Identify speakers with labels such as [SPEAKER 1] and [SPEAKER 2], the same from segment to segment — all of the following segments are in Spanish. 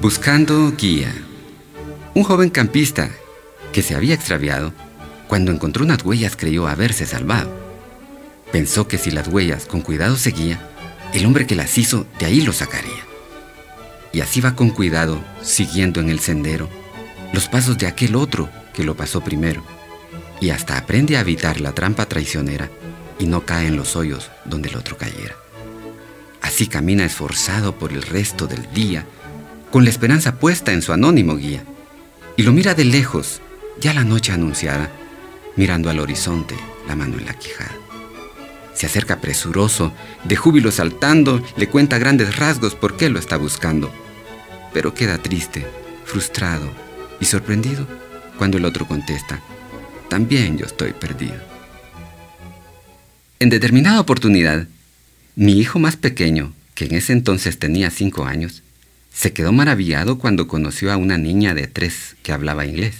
[SPEAKER 1] Buscando guía. Un joven campista que se había extraviado, cuando encontró unas huellas creyó haberse salvado. Pensó que si las huellas con cuidado seguía, el hombre que las hizo de ahí lo sacaría. Y así va con cuidado, siguiendo en el sendero los pasos de aquel otro que lo pasó primero, y hasta aprende a evitar la trampa traicionera y no cae en los hoyos donde el otro cayera. Así camina esforzado por el resto del día, con la esperanza puesta en su anónimo guía, y lo mira de lejos, ya la noche anunciada, mirando al horizonte, la mano en la quijada. Se acerca presuroso, de júbilo saltando, le cuenta grandes rasgos por qué lo está buscando, pero queda triste, frustrado y sorprendido cuando el otro contesta, también yo estoy perdido. En determinada oportunidad, mi hijo más pequeño, que en ese entonces tenía cinco años, se quedó maravillado cuando conoció a una niña de tres que hablaba inglés.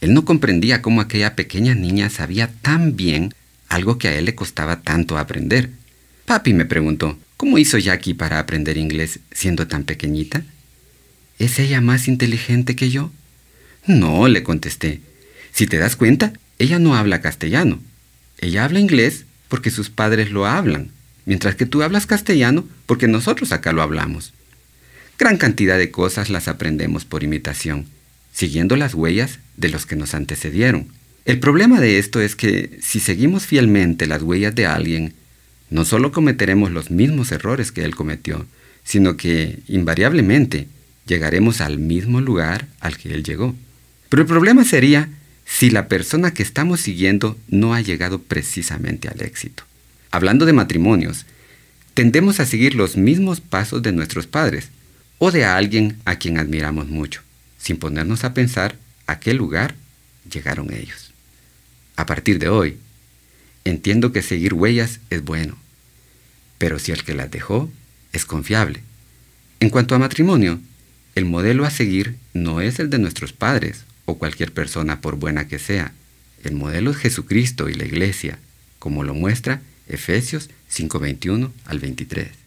[SPEAKER 1] Él no comprendía cómo aquella pequeña niña sabía tan bien algo que a él le costaba tanto aprender. Papi me preguntó, ¿cómo hizo Jackie para aprender inglés siendo tan pequeñita? ¿Es ella más inteligente que yo? No, le contesté. Si te das cuenta, ella no habla castellano. Ella habla inglés porque sus padres lo hablan, mientras que tú hablas castellano porque nosotros acá lo hablamos. Gran cantidad de cosas las aprendemos por imitación, siguiendo las huellas de los que nos antecedieron. El problema de esto es que si seguimos fielmente las huellas de alguien, no solo cometeremos los mismos errores que él cometió, sino que invariablemente llegaremos al mismo lugar al que él llegó. Pero el problema sería si la persona que estamos siguiendo no ha llegado precisamente al éxito. Hablando de matrimonios, tendemos a seguir los mismos pasos de nuestros padres, o de alguien a quien admiramos mucho, sin ponernos a pensar a qué lugar llegaron ellos. A partir de hoy, entiendo que seguir huellas es bueno, pero si el que las dejó es confiable. En cuanto a matrimonio, el modelo a seguir no es el de nuestros padres o cualquier persona por buena que sea. El modelo es Jesucristo y la Iglesia, como lo muestra Efesios 5:21 al 23.